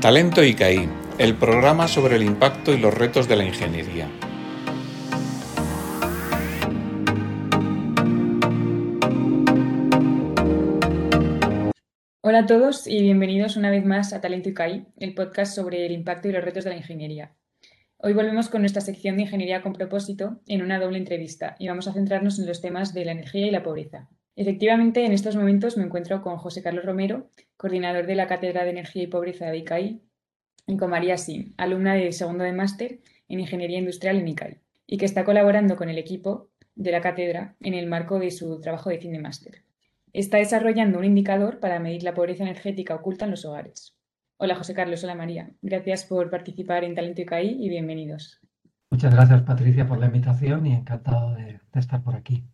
Talento ICAI, el programa sobre el impacto y los retos de la ingeniería. Hola a todos y bienvenidos una vez más a Talento ICAI, el podcast sobre el impacto y los retos de la ingeniería. Hoy volvemos con nuestra sección de Ingeniería con propósito en una doble entrevista y vamos a centrarnos en los temas de la energía y la pobreza. Efectivamente, en estos momentos me encuentro con José Carlos Romero, coordinador de la Cátedra de Energía y Pobreza de ICAI, y con María Sim, alumna de segundo de máster en Ingeniería Industrial en ICAI, y que está colaborando con el equipo de la cátedra en el marco de su trabajo de fin de máster. Está desarrollando un indicador para medir la pobreza energética oculta en los hogares. Hola José Carlos, hola María. Gracias por participar en Talento ICAI y bienvenidos. Muchas gracias Patricia por la invitación y encantado de estar por aquí.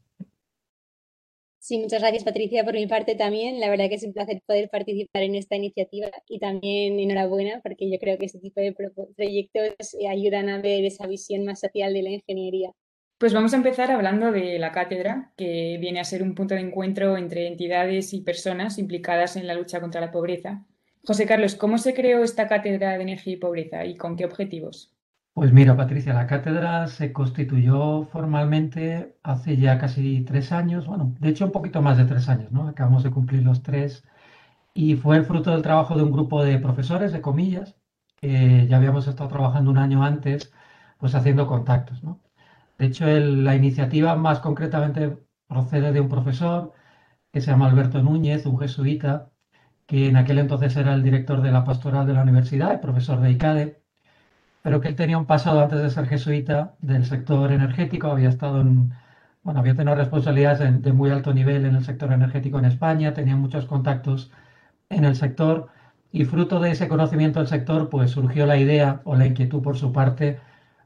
Sí, muchas gracias Patricia por mi parte también. La verdad que es un placer poder participar en esta iniciativa y también enhorabuena porque yo creo que este tipo de proyectos eh, ayudan a ver esa visión más social de la ingeniería. Pues vamos a empezar hablando de la cátedra, que viene a ser un punto de encuentro entre entidades y personas implicadas en la lucha contra la pobreza. José Carlos, ¿cómo se creó esta cátedra de energía y pobreza y con qué objetivos? Pues mira, Patricia, la cátedra se constituyó formalmente hace ya casi tres años, bueno, de hecho un poquito más de tres años, ¿no? Acabamos de cumplir los tres y fue el fruto del trabajo de un grupo de profesores, de comillas, que ya habíamos estado trabajando un año antes, pues haciendo contactos, ¿no? De hecho, la iniciativa más concretamente procede de un profesor que se llama Alberto Núñez, un jesuita, que en aquel entonces era el director de la pastoral de la universidad, el profesor de ICADE, pero que él tenía un pasado antes de ser jesuita del sector energético, había estado en, bueno, había tenido responsabilidades de, muy alto nivel en el sector energético en España, tenía muchos contactos en el sector y fruto de ese conocimiento del sector, pues surgió la idea o la inquietud por su parte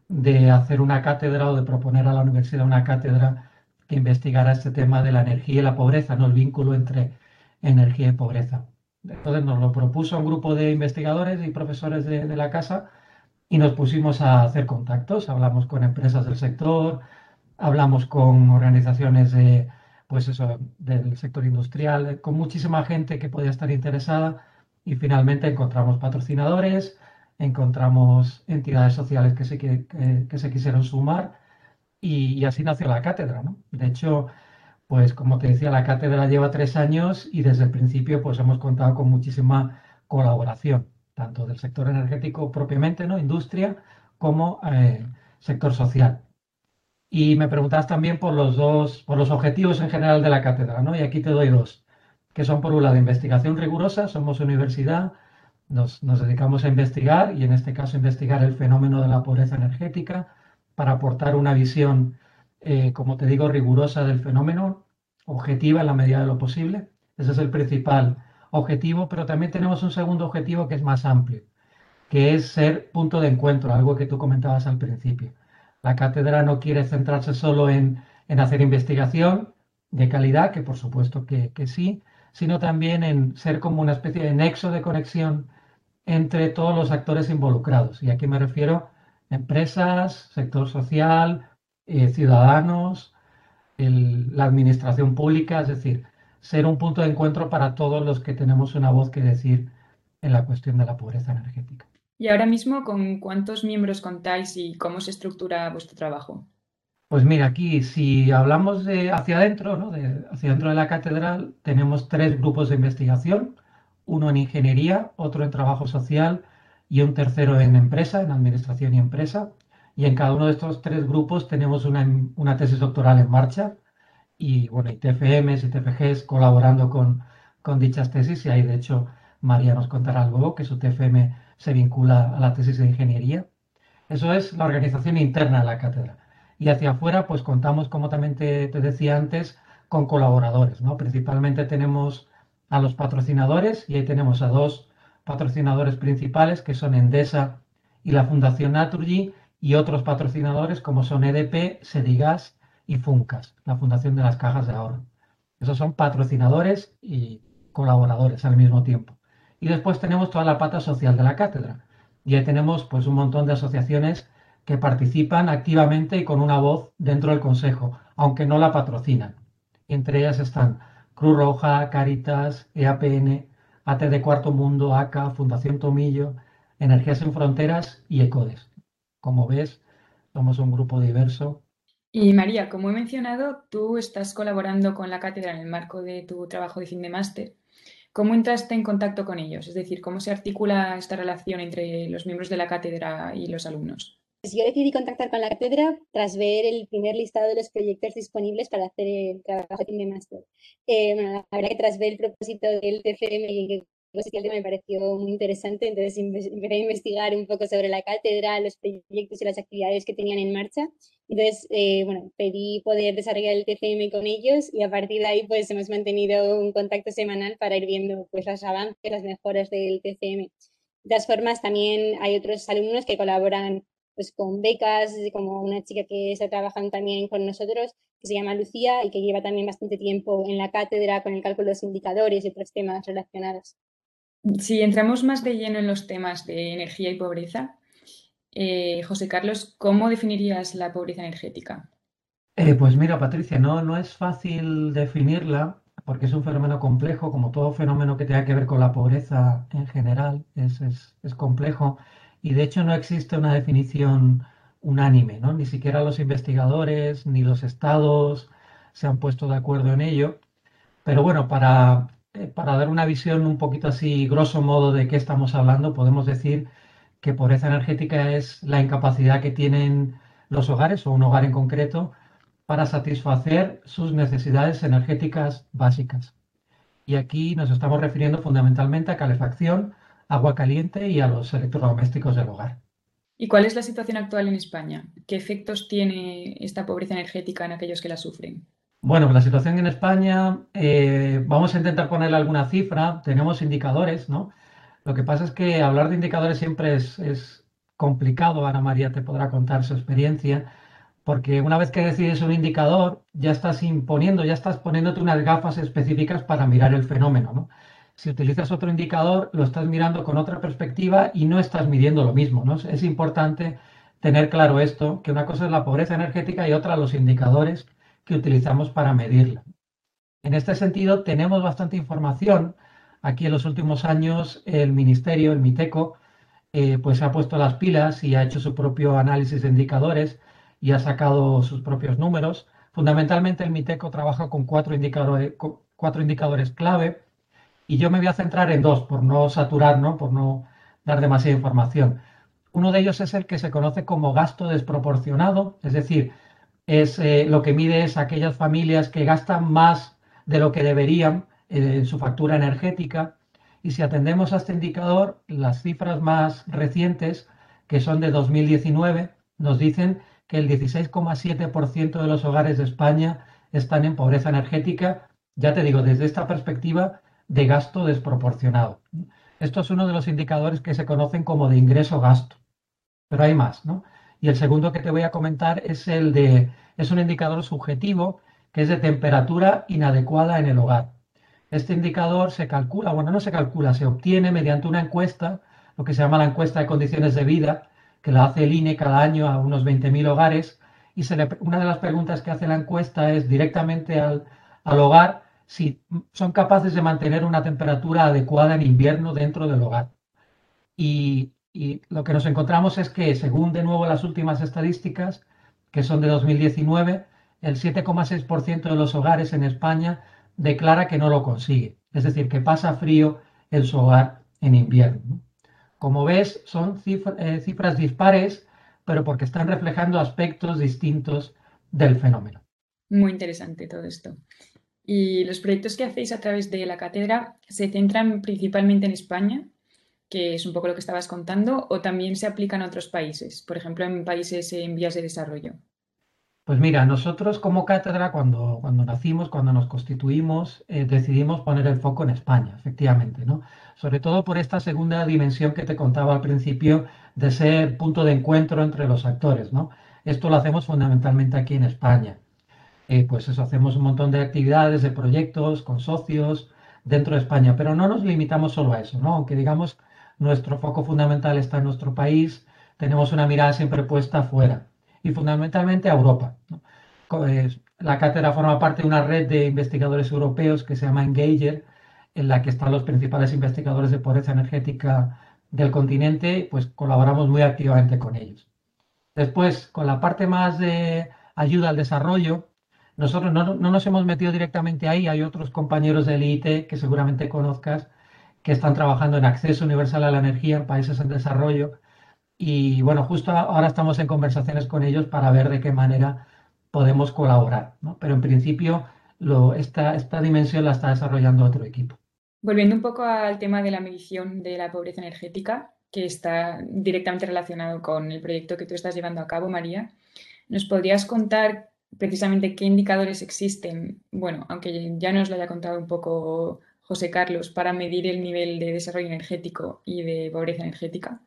de hacer una cátedra o de proponer a la universidad una cátedra que investigara este tema de la energía y la pobreza, no el vínculo entre energía y pobreza. Entonces nos lo propuso un grupo de investigadores y profesores de, de la casa y nos pusimos a hacer contactos, hablamos con empresas del sector, hablamos con organizaciones de, pues eso, del sector industrial, con muchísima gente que podía estar interesada y finalmente encontramos patrocinadores, encontramos entidades sociales que se, que, que se quisieron sumar y, así nació la cátedra. ¿no? De hecho, pues como te decía, la cátedra lleva tres años y desde el principio pues hemos contado con muchísima colaboración tanto del sector energético propiamente, ¿no? Industria, como eh, sector social. Y me preguntabas también por los dos, por los objetivos en general de la cátedra, ¿no? Y aquí te doy dos, que son por un lado investigación rigurosa, somos universidad, nos, nos dedicamos a investigar y en este caso investigar el fenómeno de la pobreza energética para aportar una visión, eh, como te digo, rigurosa del fenómeno, objetiva en la medida de lo posible. Ese es el principal objetivo, pero también tenemos un segundo objetivo que es más amplio, que es ser punto de encuentro, algo que tú comentabas al principio. La cátedra no quiere centrarse solo en, en hacer investigación de calidad, que por supuesto que, sí, sino también en ser como una especie de nexo de conexión entre todos los actores involucrados. Y aquí me refiero a empresas, sector social, eh, ciudadanos, la administración pública, es decir, ser un punto de encuentro para todos los que tenemos una voz que decir en la cuestión de la pobreza energética. Y ahora mismo, ¿con cuántos miembros contáis y cómo se estructura vuestro trabajo? Pues mira, aquí si hablamos de hacia adentro, ¿no? de, hacia adentro de la catedral, tenemos tres grupos de investigación, uno en ingeniería, otro en trabajo social y un tercero en empresa, en administración y empresa. Y en cada uno de estos tres grupos tenemos una, una tesis doctoral en marcha y bueno, y TFMs y TFGs colaborando con, con dichas tesis y ahí de hecho María nos contará luego que su TFM se vincula a la tesis de ingeniería. Eso es la organización interna de la cátedra. Y hacia afuera, pues contamos, como también te, te decía antes, con colaboradores, ¿no? Principalmente tenemos a los patrocinadores y ahí tenemos a dos patrocinadores principales que son Endesa y la Fundación Naturgy y otros patrocinadores como son EDP, Sedigas y Funcas, la Fundación de las Cajas de Ahorro. Esos son patrocinadores y colaboradores al mismo tiempo. Y después tenemos toda la pata social de la cátedra. Y ahí tenemos pues un montón de asociaciones que participan activamente y con una voz dentro del Consejo, aunque no la patrocinan. Entre ellas están Cruz Roja, Caritas, EAPN, AT de Cuarto Mundo, ACA, Fundación Tomillo, Energías sin Fronteras y ECODES. Como ves, somos un grupo diverso. Y María, como he mencionado, tú estás colaborando con la cátedra en el marco de tu trabajo de fin de máster. ¿Cómo entraste en contacto con ellos? Es decir, ¿cómo se articula esta relación entre los miembros de la cátedra y los alumnos? Pues yo decidí contactar con la cátedra tras ver el primer listado de los proyectos disponibles para hacer el trabajo de fin de máster. Eh, la verdad que tras ver el propósito del TFM y el tema me pareció muy interesante, entonces empecé a investigar un poco sobre la cátedra, los proyectos y las actividades que tenían en marcha. Entonces, eh, bueno, pedí poder desarrollar el TCM con ellos y a partir de ahí pues hemos mantenido un contacto semanal para ir viendo pues los avances, las mejoras del TCM. De todas formas, también hay otros alumnos que colaboran pues con becas, como una chica que está trabajando también con nosotros, que se llama Lucía y que lleva también bastante tiempo en la cátedra con el cálculo de los indicadores y otros temas relacionados. Si entramos más de lleno en los temas de energía y pobreza, eh, José Carlos, ¿cómo definirías la pobreza energética? Eh, pues mira, Patricia, no, no es fácil definirla porque es un fenómeno complejo, como todo fenómeno que tenga que ver con la pobreza en general, es, es complejo y de hecho no existe una definición unánime, ¿no? Ni siquiera los investigadores ni los estados se han puesto de acuerdo en ello. Pero bueno, para eh, para dar una visión un poquito así, grosso modo, de qué estamos hablando, podemos decir que pobreza energética es la incapacidad que tienen los hogares o un hogar en concreto para satisfacer sus necesidades energéticas básicas. Y aquí nos estamos refiriendo fundamentalmente a calefacción, agua caliente y a los electrodomésticos del hogar. ¿Y cuál es la situación actual en España? ¿Qué efectos tiene esta pobreza energética en aquellos que la sufren? Bueno, la situación en España, eh, vamos a intentar ponerle alguna cifra, tenemos indicadores, ¿no? Lo que pasa es que hablar de indicadores siempre es, complicado, Ana María te podrá contar su experiencia, porque una vez que decides un indicador, ya estás imponiendo, ya estás poniéndote unas gafas específicas para mirar el fenómeno, ¿no? Si utilizas otro indicador, lo estás mirando con otra perspectiva y no estás midiendo lo mismo, ¿no? Es importante tener claro esto, que una cosa es la pobreza energética y otra los indicadores que utilizamos para medirla. En este sentido, tenemos bastante información. Aquí en los últimos años el Ministerio, el MITECO, eh, pues se ha puesto las pilas y ha hecho su propio análisis de indicadores y ha sacado sus propios números. Fundamentalmente el MITECO trabaja con cuatro indicadores, cuatro indicadores clave y yo me voy a centrar en dos por no saturar, ¿no? por no dar demasiada información. Uno de ellos es el que se conoce como gasto desproporcionado, es decir, es eh, lo que mide es aquellas familias que gastan más de lo que deberían en su factura energética. Y si atendemos a este indicador, las cifras más recientes, que son de 2019, nos dicen que el 16,7% de los hogares de España están en pobreza energética, ya te digo, desde esta perspectiva de gasto desproporcionado. Esto es uno de los indicadores que se conocen como de ingreso-gasto. Pero hay más, ¿no? Y el segundo que te voy a comentar es el de, es un indicador subjetivo que es de temperatura inadecuada en el hogar. Este indicador se calcula, bueno, no se calcula, se obtiene mediante una encuesta, lo que se llama la encuesta de condiciones de vida, que la hace el INE cada año a unos 20.000 hogares. Y una de las preguntas que hace la encuesta es directamente al, al hogar si son capaces de mantener una temperatura adecuada en invierno dentro del hogar. Y lo que nos encontramos es que, según de nuevo las últimas estadísticas, que son de 2019, el 7,6% de los hogares en España declara que no lo consigue. Es decir, que pasa frío en su hogar en invierno. Como ves, son eh, cifras dispares, pero porque están reflejando aspectos distintos del fenómeno. Muy interesante todo esto. Y los proyectos que hacéis a través de la cátedra se centran principalmente en España que es un poco lo que estabas contando, o también se aplica en otros países, por ejemplo, en países en vías de desarrollo? Pues mira, nosotros como cátedra, cuando, cuando nacimos, cuando nos constituimos, eh, decidimos poner el foco en España, efectivamente, ¿no? Sobre todo por esta segunda dimensión que te contaba al principio de ser punto de encuentro entre los actores, ¿no? Esto lo hacemos fundamentalmente aquí en España. Eh, pues eso, hacemos un montón de actividades, de proyectos con socios dentro de España, pero no nos limitamos solo a eso, ¿no? Aunque digamos nuestro foco fundamental está en nuestro país, tenemos una mirada siempre puesta afuera y fundamentalmente a Europa. La cátedra forma parte de una red de investigadores europeos que se llama Engager, en la que están los principales investigadores de pobreza energética del continente, pues colaboramos muy activamente con ellos. Después, con la parte más de ayuda al desarrollo, nosotros no, nos hemos metido directamente ahí, hay otros compañeros del IIT que seguramente conozcas que están trabajando en acceso universal a la energía en países en desarrollo. Y bueno, justo ahora estamos en conversaciones con ellos para ver de qué manera podemos colaborar. Pero en principio esta, esta dimensión la está desarrollando otro equipo. Volviendo un poco al tema de la medición de la pobreza energética, que está directamente relacionado con el proyecto que tú estás llevando a cabo, María, ¿nos podrías contar precisamente qué indicadores existen? Bueno, aunque ya nos lo haya contado un poco José Carlos, para medir el nivel de desarrollo energético y de pobreza energética.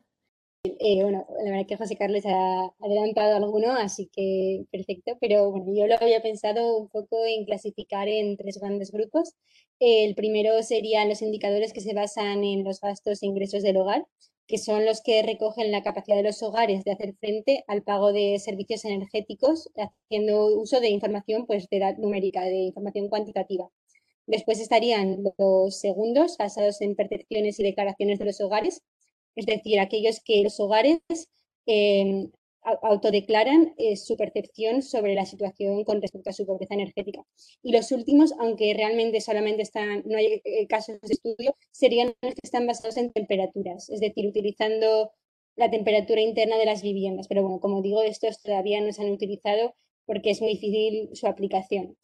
Eh, bueno, la verdad que José Carlos ha adelantado alguno, así que perfecto, pero bueno, yo lo había pensado un poco en clasificar en tres grandes grupos. El primero serían los indicadores que se basan en los gastos e ingresos del hogar, que son los que recogen la capacidad de los hogares de hacer frente al pago de servicios energéticos, haciendo uso de información pues, de edad numérica, de información cuantitativa. Después estarían los segundos, basados en percepciones y declaraciones de los hogares, es decir, aquellos que los hogares em, autodeclaran eh, su percepción sobre la situación con respecto a su pobreza energética. Y los últimos, aunque realmente solamente están, no hay eh, casos de estudio, serían los que están basados en temperaturas, es decir, utilizando la temperatura interna de las viviendas. Pero bueno, como digo, estos todavía no se han utilizado porque es muy difícil su aplicación.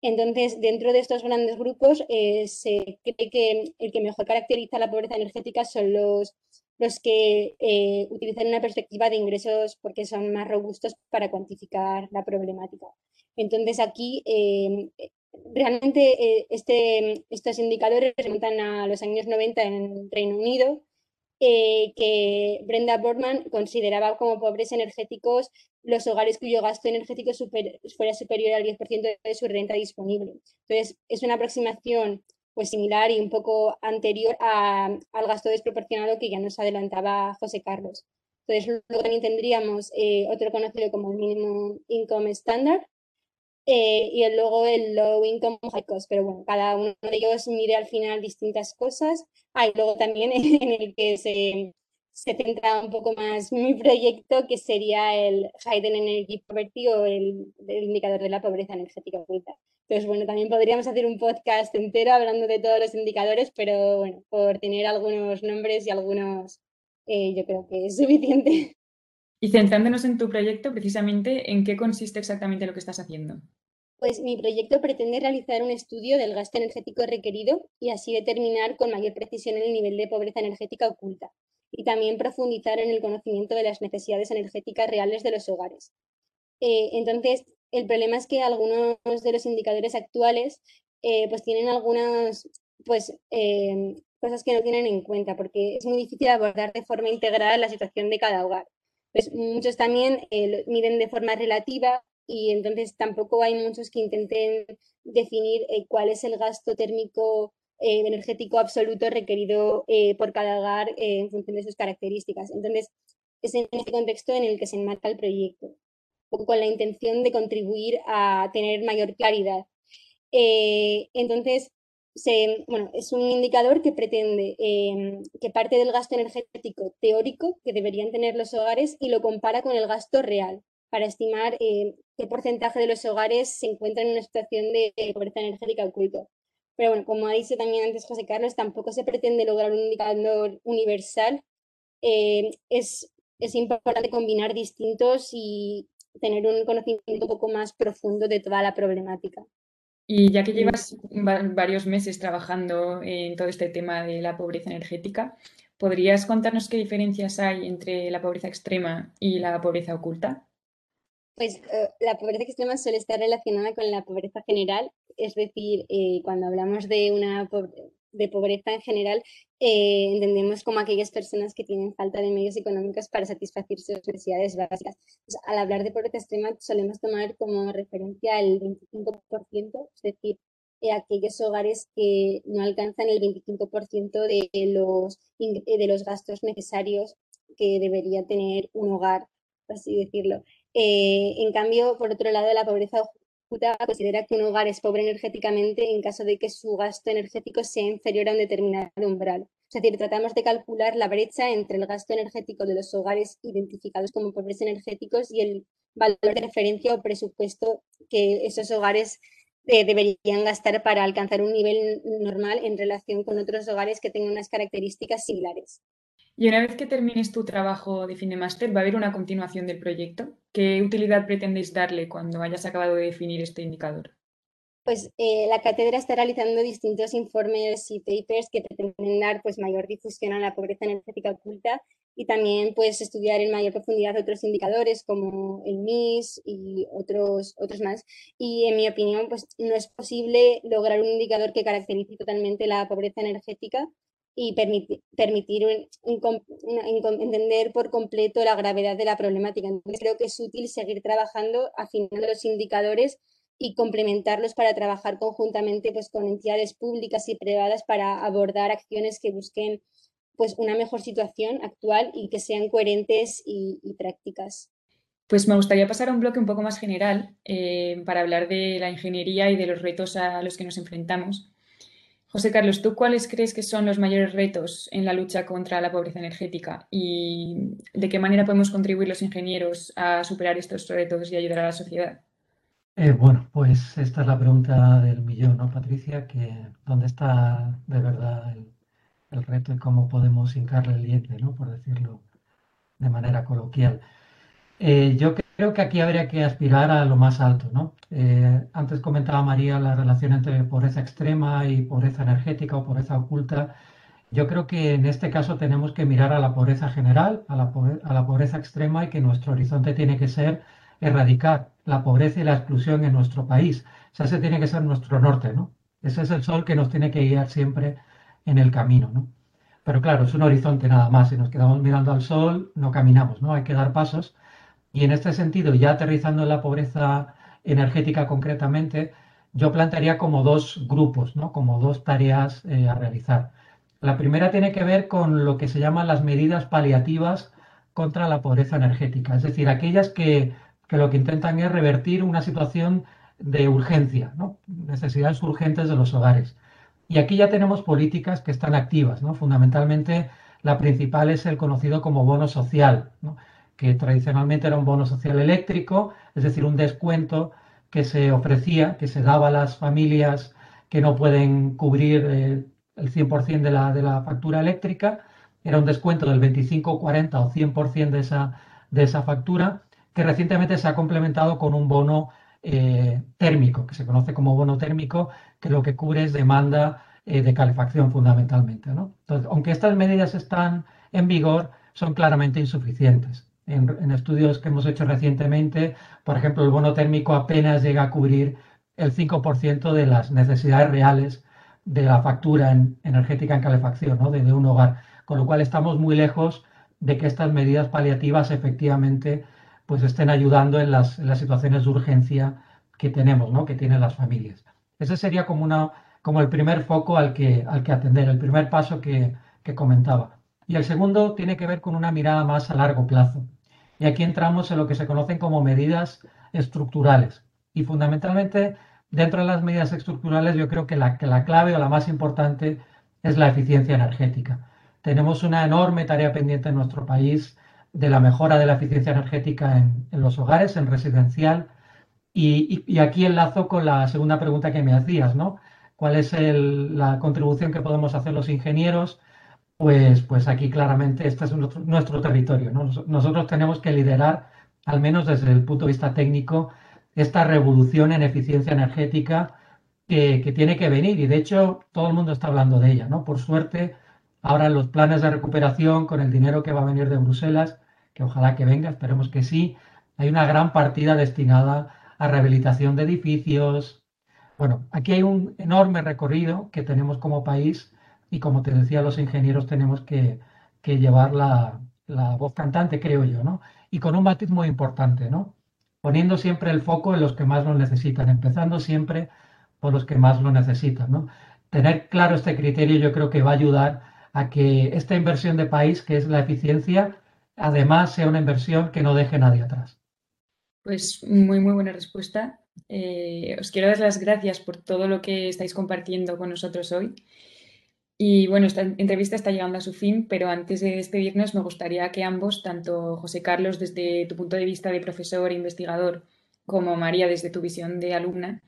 Entonces, dentro de estos grandes grupos, eh, se cree que el que mejor caracteriza la pobreza energética son los los que eh, utilizan una perspectiva de ingresos porque son más robustos para cuantificar la problemática. Entonces aquí eh, realmente eh, este, estos indicadores remontan a los años 90 en Reino Unido, que Brenda Borman consideraba como pobres energéticos los hogares cuyo gasto energético fuera superior al 10% de su renta disponible. Entonces, es una aproximación pues similar y un poco anterior al gasto desproporcionado que ya nos adelantaba José Carlos. Entonces, luego también tendríamos eh, otro conocido como el Minimum Income Standard eh, y luego el Low Income High Cost, pero bueno, cada uno de ellos mide al final distintas cosas. Hay luego también en el que se, se centra un poco más mi proyecto, que sería el Hidden Energy Poverty o el, el indicador de la pobreza energética oculta. Entonces, bueno, también podríamos hacer un podcast entero hablando de todos los indicadores, pero bueno, por tener algunos nombres y algunos, eh, yo creo que es suficiente. Y centrándonos en tu proyecto, precisamente, ¿en qué consiste exactamente lo que estás haciendo? Pues mi proyecto pretende realizar un estudio del gasto energético requerido y así determinar con mayor precisión el nivel de pobreza energética oculta y también profundizar en el conocimiento de las necesidades energéticas reales de los hogares. Eh, entonces, el problema es que algunos de los indicadores actuales eh, pues tienen algunas pues, em, cosas que no tienen en cuenta porque es muy difícil abordar de forma integral la situación de cada hogar. Pues muchos también eh, miden de forma relativa y entonces tampoco hay muchos que intenten definir eh, cuál es el gasto térmico energético absoluto requerido por cada hogar en función de sus características. Entonces, es en este contexto en el que se enmarca el proyecto con la intención de contribuir a tener mayor claridad. Eh, entonces, bueno, es un indicador que pretende em, que parte del gasto energético teórico que deberían tener los hogares y lo compara con el gasto real para estimar eh, qué porcentaje de los hogares se encuentran en una situación de pobreza energética oculto. Pero bueno, como ha dicho también antes José Carlos, tampoco se pretende lograr un indicador universal. Eh, es, es importante combinar distintos y tener un conocimiento un poco más profundo de toda la problemática. Y ya que llevas varios meses trabajando en todo este tema de la pobreza energética, ¿podrías contarnos qué diferencias hay entre la pobreza extrema y la pobreza oculta? Pues eh, la pobreza extrema suele estar relacionada con la pobreza general, es decir, eh, cuando hablamos de una de pobreza en general, eh, entendemos como aquellas personas que tienen falta de medios económicos para satisfacer sus necesidades básicas. al hablar de pobreza extrema solemos tomar como referencia el 25%, es decir, eh, aquellos hogares que no alcanzan el 25% de los, eh, de los gastos necesarios que debería tener un hogar, por así decirlo. en cambio, por otro lado, la pobreza considera que un hogar es pobre energéticamente en caso de que su gasto energético sea inferior a un determinado umbral. Es decir, tratamos de calcular la brecha entre el gasto energético de los hogares identificados como pobres energéticos y el valor de referencia o presupuesto que esos hogares eh, deberían gastar para alcanzar un nivel normal en relación con otros hogares que tengan unas características similares. Y una vez que termines tu trabajo de fin de máster, ¿va a haber una continuación del proyecto? ¿Qué utilidad pretendéis darle cuando hayas acabado de definir este indicador? Pues eh, la cátedra está realizando distintos informes y papers que pretenden dar pues, mayor difusión a la pobreza energética oculta y también pues, estudiar en mayor profundidad otros indicadores como el MIS y otros, otros más. Y en mi opinión, pues, no es posible lograr un indicador que caracterice totalmente la pobreza energética y permitir, entender por completo la gravedad de la problemática. Entonces creo que es útil seguir trabajando, afinando los indicadores y complementarlos para trabajar conjuntamente pues, con entidades públicas y privadas para abordar acciones que busquen pues, una mejor situación actual y que sean coherentes y, prácticas. Pues me gustaría pasar a un bloque un poco más general eh, para hablar de la ingeniería y de los retos a los que nos enfrentamos. José Carlos, ¿tú cuáles crees que son los mayores retos en la lucha contra la pobreza energética y de qué manera podemos contribuir los ingenieros a superar estos retos y ayudar a la sociedad? Eh, bueno, pues esta es la pregunta del millón, ¿no, Patricia? Que ¿dónde está de verdad el, reto y cómo podemos hincarle el diente, ¿no? Por decirlo de manera coloquial. Eh, yo creo que aquí habría que aspirar a lo más alto, ¿no? Eh, antes comentaba María la relación entre pobreza extrema y pobreza energética o pobreza oculta. Yo creo que en este caso tenemos que mirar a la pobreza general, a la, a la pobreza extrema y que nuestro horizonte tiene que ser erradicar la pobreza y la exclusión en nuestro país. O ese tiene que ser nuestro norte, ¿no? Ese es el sol que nos tiene que guiar siempre en el camino, ¿no? Pero claro, es un horizonte nada más. Si nos quedamos mirando al sol, no caminamos, ¿no? Hay que dar pasos y en este sentido, ya aterrizando en la pobreza energética concretamente, yo plantearía como dos grupos, ¿no? como dos tareas eh, a realizar. La primera tiene que ver con lo que se llaman las medidas paliativas contra la pobreza energética, es decir, aquellas que, que lo que intentan es revertir una situación de urgencia, necesidades urgentes de los hogares. Y aquí ya tenemos políticas que están activas, ¿no? fundamentalmente la principal es el conocido como bono social. Que tradicionalmente era un bono social eléctrico, es decir, un descuento que se ofrecía, que se daba a las familias que no pueden cubrir eh, el 100% de la, de la factura eléctrica, era un descuento del 25, 40 o 100% de esa, de esa factura, que recientemente se ha complementado con un bono eh, térmico, que se conoce como bono térmico, que lo que cubre es demanda eh, de calefacción fundamentalmente. Entonces, aunque estas medidas están en vigor, son claramente insuficientes en, estudios que hemos hecho recientemente, por ejemplo, el bono térmico apenas llega a cubrir el 5% de las necesidades reales de la factura energética en calefacción ¿no? de, un hogar, con lo cual estamos muy lejos de que estas medidas paliativas efectivamente pues estén ayudando en las, situaciones de urgencia que tenemos, ¿no? que tienen las familias. Ese sería como, una, como el primer foco al que, atender, el primer paso que comentaba. Y el segundo tiene que ver con una mirada más a largo plazo. Y aquí entramos en lo que se conocen como medidas estructurales. Y fundamentalmente, dentro de las medidas estructurales, yo creo que la, clave o la más importante es la eficiencia energética. Tenemos una enorme tarea pendiente en nuestro país de la mejora de la eficiencia energética en, los hogares, en residencial. Y, aquí enlazo con la segunda pregunta que me hacías, ¿no? ¿Cuál es la contribución que podemos hacer los ingenieros pues, pues aquí claramente este es nuestro, territorio. Nosotros tenemos que liderar, al menos desde el punto de vista técnico, esta revolución en eficiencia energética que, tiene que venir. Y de hecho, todo el mundo está hablando de ella. ¿no? Por suerte, ahora los planes de recuperación, con el dinero que va a venir de Bruselas, que ojalá que venga, esperemos que sí, hay una gran partida destinada a rehabilitación de edificios. Bueno, aquí hay un enorme recorrido que tenemos como país y como te decía, los ingenieros tenemos que, llevar la, voz cantante, creo yo, ¿no? Y con un matiz muy importante, ¿no? Poniendo siempre el foco en los que más lo necesitan, empezando siempre por los que más lo necesitan, ¿no? Tener claro este criterio yo creo que va a ayudar a que esta inversión de país, que es la eficiencia, además sea una inversión que no deje nadie atrás. Pues muy, muy buena respuesta. Eh, os quiero dar las gracias por todo lo que estáis compartiendo con nosotros hoy. Y bueno, esta entrevista está llegando a su fin, pero antes de despedirnos me gustaría que ambos, tanto José Carlos desde tu punto de vista de profesor e investigador, como María desde tu visión de alumna,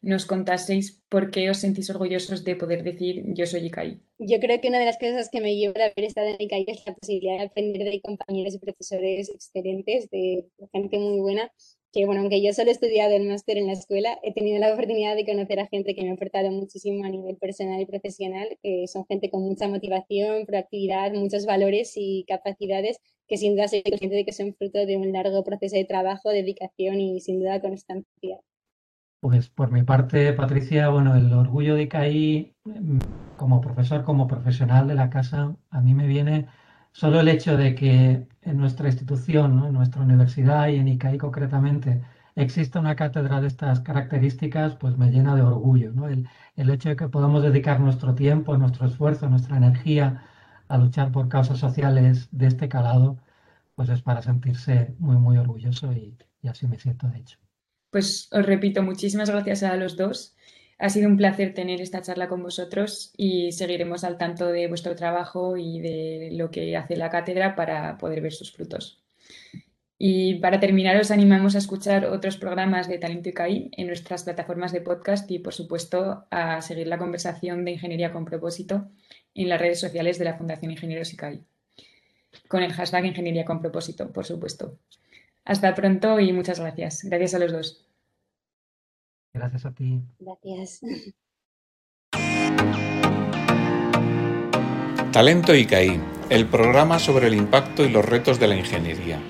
nos contaseis por qué os sentís orgullosos de poder decir yo soy ICAI. Yo creo que una de las cosas que me lleva de haber estado en ICAI es la posibilidad de aprender de compañeros y profesores excelentes, de gente muy buena, que bueno, aunque yo solo he estudiado el máster en la escuela, he tenido la oportunidad de conocer a gente que me ha aportado muchísimo a nivel personal y profesional, que son gente con mucha motivación, proactividad, muchos valores y capacidades que sin duda soy consciente de que son fruto de un largo proceso de trabajo, dedicación y sin duda constancia. Pues por mi parte, Patricia, bueno, el orgullo de ICAI mm, como profesor, como profesional de la casa, a mí me viene solo el hecho de que en nuestra institución, en nuestra universidad y en ICAI concretamente, exista una cátedra de estas características, pues me llena de orgullo. ¿no? El, el hecho de que podamos dedicar nuestro tiempo, nuestro esfuerzo, nuestra energía a luchar por causas sociales de este calado, pues es para sentirse muy, muy orgulloso y, y así me siento de hecho. Pues os repito, muchísimas gracias a los dos. Ha sido un placer tener esta charla con vosotros y seguiremos al tanto de vuestro trabajo y de lo que hace la cátedra para poder ver sus frutos. Y para terminar, os animamos a escuchar otros programas de Talento ICAI en nuestras plataformas de podcast y, por supuesto, a seguir la conversación de Ingeniería con propósito en las redes sociales de la Fundación Ingenieros ICAI, con el hashtag Ingeniería con propósito, por supuesto. Hasta pronto y muchas gracias. Gracias a los dos. Gracias a ti. Gracias. Talento ICAI, el programa sobre el impacto y los retos de la ingeniería.